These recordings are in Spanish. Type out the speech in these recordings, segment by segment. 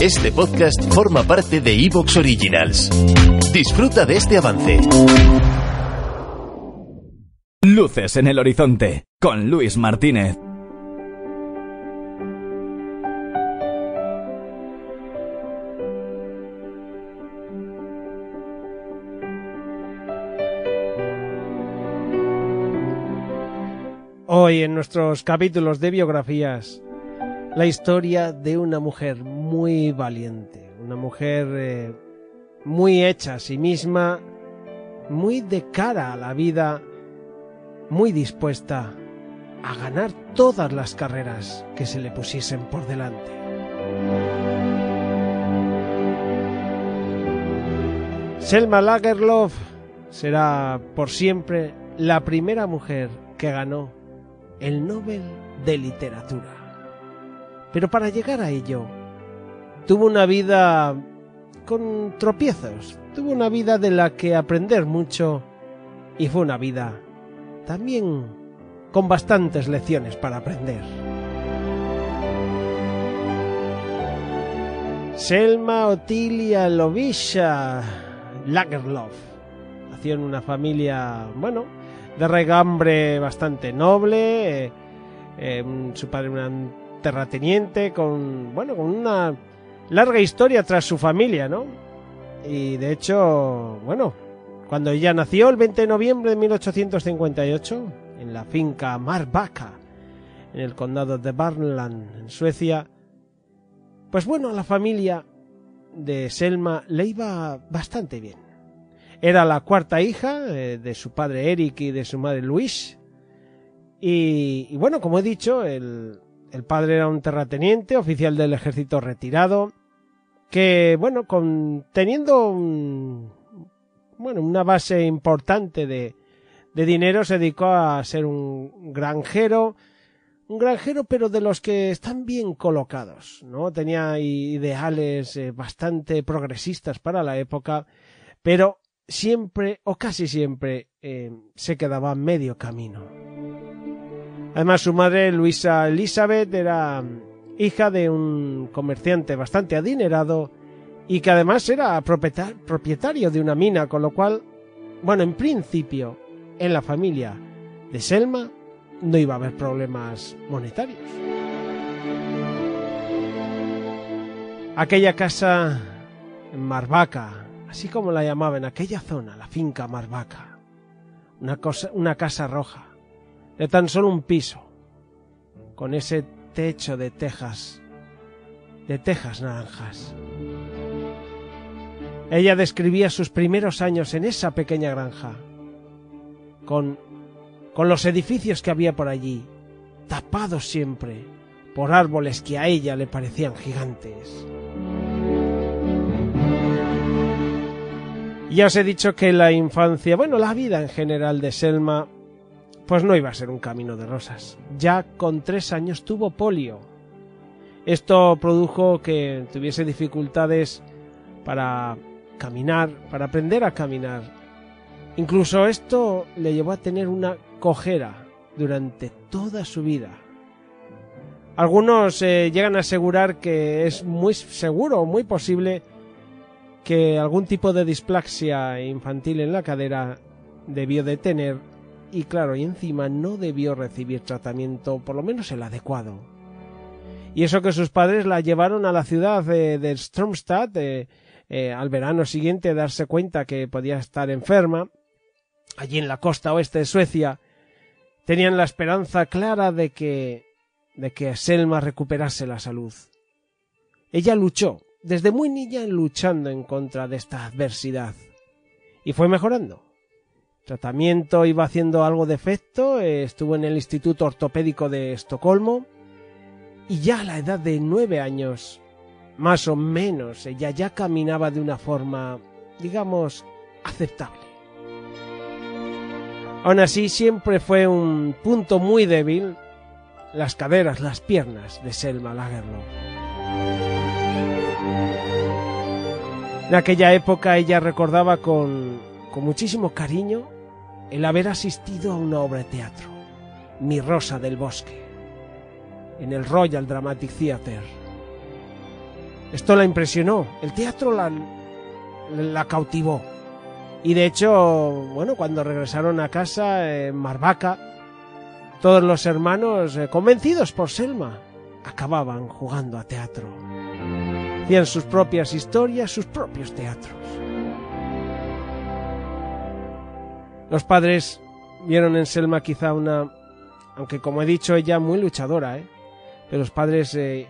Este podcast forma parte de Evox Originals. Disfruta de este avance. Luces en el horizonte con Luis Martínez. Hoy en nuestros capítulos de biografías, la historia de una mujer muy valiente, una mujer eh, muy hecha a sí misma, muy de cara a la vida, muy dispuesta a ganar todas las carreras que se le pusiesen por delante. Selma Lagerlof será por siempre la primera mujer que ganó el Nobel de Literatura. Pero para llegar a ello, tuvo una vida con tropiezos, tuvo una vida de la que aprender mucho y fue una vida también con bastantes lecciones para aprender. Selma Otilia Lovisha Lagerlof nació en una familia, bueno, de regambre bastante noble. Eh, eh, su padre un terrateniente con, bueno, con una larga historia tras su familia, ¿no? Y de hecho, bueno, cuando ella nació el 20 de noviembre de 1858 en la finca Marbacka, en el condado de Värmland, en Suecia, pues bueno, a la familia de Selma le iba bastante bien. Era la cuarta hija eh, de su padre Eric y de su madre Luis. Y, bueno, como he dicho, el, el, padre era un terrateniente, oficial del ejército retirado, que, bueno, con, teniendo un, bueno, una base importante de, de dinero, se dedicó a ser un granjero, un granjero pero de los que están bien colocados, ¿no? Tenía ideales eh, bastante progresistas para la época, pero siempre o casi siempre eh, se quedaba medio camino. Además su madre Luisa Elizabeth era hija de un comerciante bastante adinerado y que además era propietario de una mina, con lo cual, bueno, en principio, en la familia de Selma no iba a haber problemas monetarios. Aquella casa Marvaca, así como la llamaba en aquella zona, la finca Marvaca. Una, cosa, una casa roja, de tan solo un piso, con ese techo de tejas, de tejas naranjas. Ella describía sus primeros años en esa pequeña granja, con, con los edificios que había por allí, tapados siempre por árboles que a ella le parecían gigantes. Ya os he dicho que la infancia, bueno, la vida en general de Selma, pues no iba a ser un camino de rosas. Ya con tres años tuvo polio. Esto produjo que tuviese dificultades para caminar, para aprender a caminar. Incluso esto le llevó a tener una cojera durante toda su vida. Algunos eh, llegan a asegurar que es muy seguro, muy posible, que algún tipo de displaxia infantil en la cadera debió de tener y claro, y encima no debió recibir tratamiento, por lo menos el adecuado. Y eso que sus padres la llevaron a la ciudad de, de Stromstad eh, al verano siguiente darse cuenta que podía estar enferma, allí en la costa oeste de Suecia, tenían la esperanza clara de que de que Selma recuperase la salud. Ella luchó, desde muy niña luchando en contra de esta adversidad. Y fue mejorando. Tratamiento iba haciendo algo de efecto, eh, estuvo en el Instituto Ortopédico de Estocolmo y ya a la edad de nueve años más o menos, ella ya caminaba de una forma, digamos, aceptable. Aún así, siempre fue un punto muy débil las caderas, las piernas de Selma Lagerlof. En aquella época ella recordaba con, con muchísimo cariño el haber asistido a una obra de teatro, Mi Rosa del Bosque, en el Royal Dramatic Theatre. Esto la impresionó, el teatro la, cautivó. Y de hecho, bueno, cuando regresaron a casa en Marvaca, todos los hermanos, eh, convencidos por Selma, acababan jugando a teatro. Hacían sus propias historias, sus propios teatros. Los padres vieron en Selma quizá una, aunque como he dicho ella muy luchadora, ¿eh? pero los padres eh,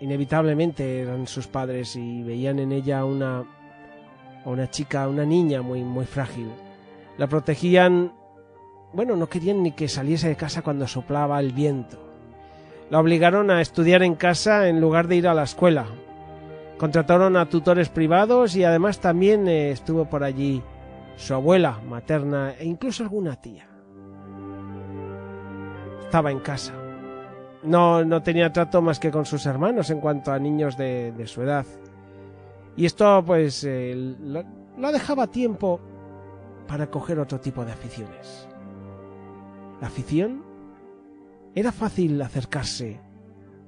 inevitablemente eran sus padres y veían en ella una, una chica, una niña muy, muy frágil. La protegían, bueno, no querían ni que saliese de casa cuando soplaba el viento. La obligaron a estudiar en casa en lugar de ir a la escuela. Contrataron a tutores privados y además también eh, estuvo por allí su abuela materna e incluso alguna tía. Estaba en casa. No, no tenía trato más que con sus hermanos en cuanto a niños de, su edad. Y esto pues eh, la dejaba tiempo para coger otro tipo de aficiones. La afición era fácil acercarse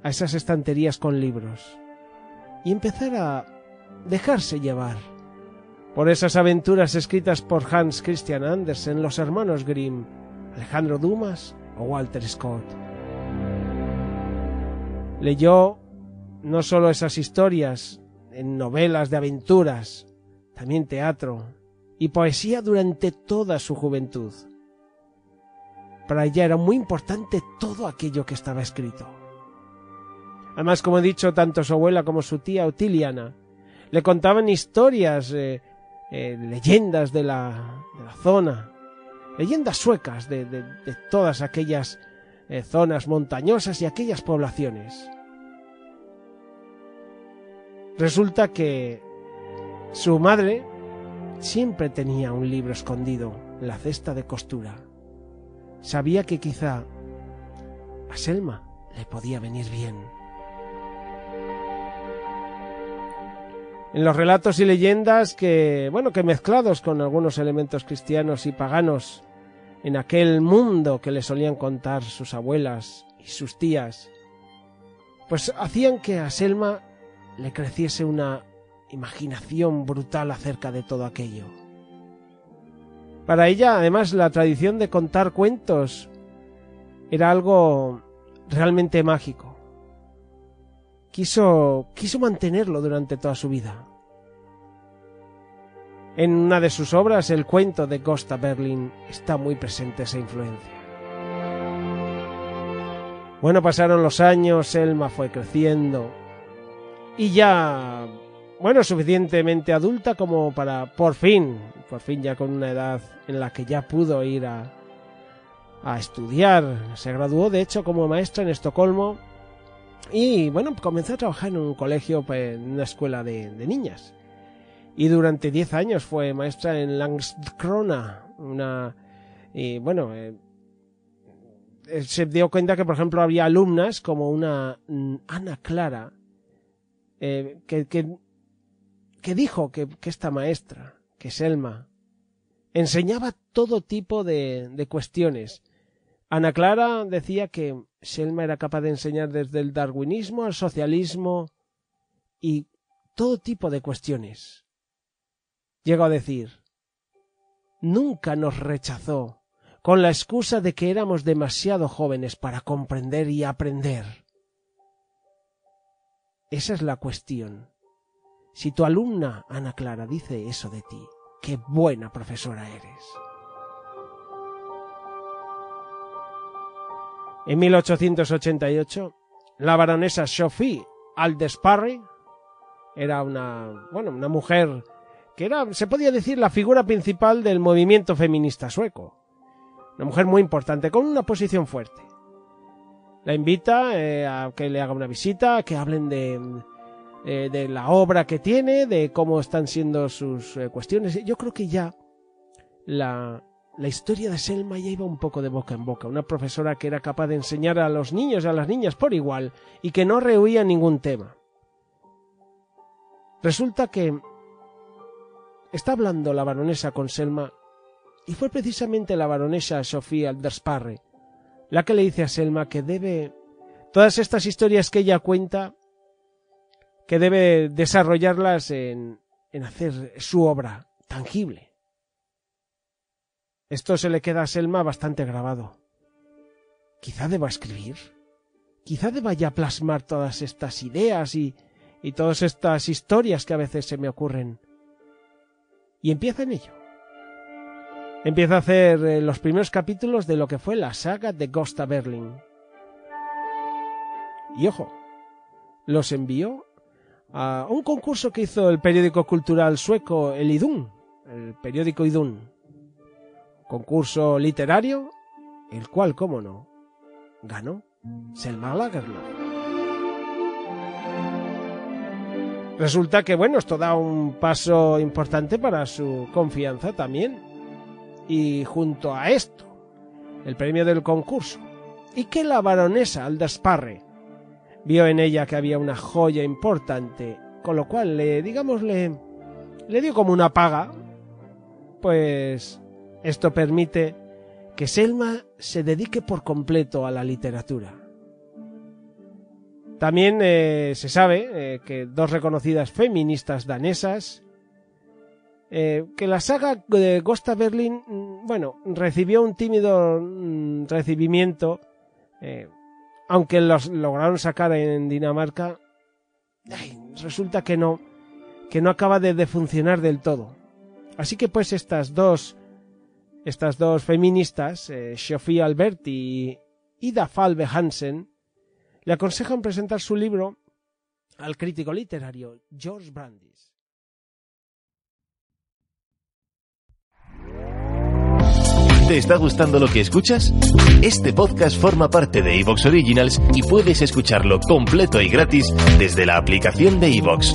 a esas estanterías con libros y empezar a dejarse llevar por esas aventuras escritas por Hans Christian Andersen, los hermanos Grimm, Alejandro Dumas o Walter Scott. Leyó no solo esas historias en novelas de aventuras, también teatro y poesía durante toda su juventud. Para ella era muy importante todo aquello que estaba escrito. Además, como he dicho, tanto su abuela como su tía Otiliana le contaban historias, eh, eh, leyendas de la, de la, zona, leyendas suecas de, de, todas aquellas eh, zonas montañosas y aquellas poblaciones. Resulta que su madre siempre tenía un libro escondido en la cesta de costura. Sabía que quizá a Selma le podía venir bien. En los relatos y leyendas que, bueno, que mezclados con algunos elementos cristianos y paganos, en aquel mundo que le solían contar sus abuelas y sus tías, pues hacían que a Selma le creciese una imaginación brutal acerca de todo aquello. Para ella, además, la tradición de contar cuentos era algo realmente mágico. Quiso, quiso mantenerlo durante toda su vida. En una de sus obras, el cuento de Costa Berlin, está muy presente esa influencia. Bueno, pasaron los años, Elma fue creciendo y ya bueno, suficientemente adulta como para por fin, por fin ya con una edad en la que ya pudo ir a, a estudiar. Se graduó de hecho como maestra en Estocolmo y bueno, comenzó a trabajar en un colegio, pues, en una escuela de, de niñas. Y durante 10 años fue maestra en Langskrona, una... Y bueno, eh, se dio cuenta que por ejemplo había alumnas como una mm, Ana Clara, eh, que, que que dijo que, que esta maestra, que Selma, enseñaba todo tipo de, de cuestiones. Ana Clara decía que Selma era capaz de enseñar desde el darwinismo al socialismo y todo tipo de cuestiones. Llegó a decir, nunca nos rechazó con la excusa de que éramos demasiado jóvenes para comprender y aprender. Esa es la cuestión. Si tu alumna, Ana Clara, dice eso de ti, qué buena profesora eres. En 1888, la baronesa Sophie Aldesparre era una, bueno, una mujer que era, se podía decir, la figura principal del movimiento feminista sueco. Una mujer muy importante, con una posición fuerte. La invita eh, a que le haga una visita, a que hablen de, eh, de la obra que tiene, de cómo están siendo sus eh, cuestiones. Yo creo que ya la, la historia de Selma ya iba un poco de boca en boca. Una profesora que era capaz de enseñar a los niños y a las niñas por igual y que no rehuía ningún tema. Resulta que está hablando la baronesa con Selma y fue precisamente la baronesa Sofía Aldersparre la que le dice a Selma que debe todas estas historias que ella cuenta que debe desarrollarlas en, en hacer su obra tangible. Esto se le queda a Selma bastante grabado. Quizá deba escribir. Quizá deba ya plasmar todas estas ideas y, y todas estas historias que a veces se me ocurren. Y empieza en ello. Empieza a hacer eh, los primeros capítulos de lo que fue la saga de Gosta Berlin. Y ojo, los envió a un concurso que hizo el periódico cultural sueco, el Idun, el periódico Idun. Concurso literario, el cual, cómo no, ganó Selma Lagerlöf. Resulta que, bueno, esto da un paso importante para su confianza también. Y junto a esto, el premio del concurso. Y que la baronesa Aldasparre vio en ella que había una joya importante, con lo cual le, digamos, le, le dio como una paga, pues esto permite que Selma se dedique por completo a la literatura. También eh, se sabe eh, que dos reconocidas feministas danesas, eh, que la saga de Gosta Berlin, mm, bueno, recibió un tímido mm, recibimiento, aunque los lograron sacar en Dinamarca, resulta que no, que no acaba de, de funcionar del todo. Así que pues estas dos estas dos feministas, eh, Sofía Alberti y Ida Falbe Hansen, le aconsejan presentar su libro al crítico literario George Brandis. ¿Te está gustando lo que escuchas? Este podcast forma parte de Evox Originals y puedes escucharlo completo y gratis desde la aplicación de Evox.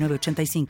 906985.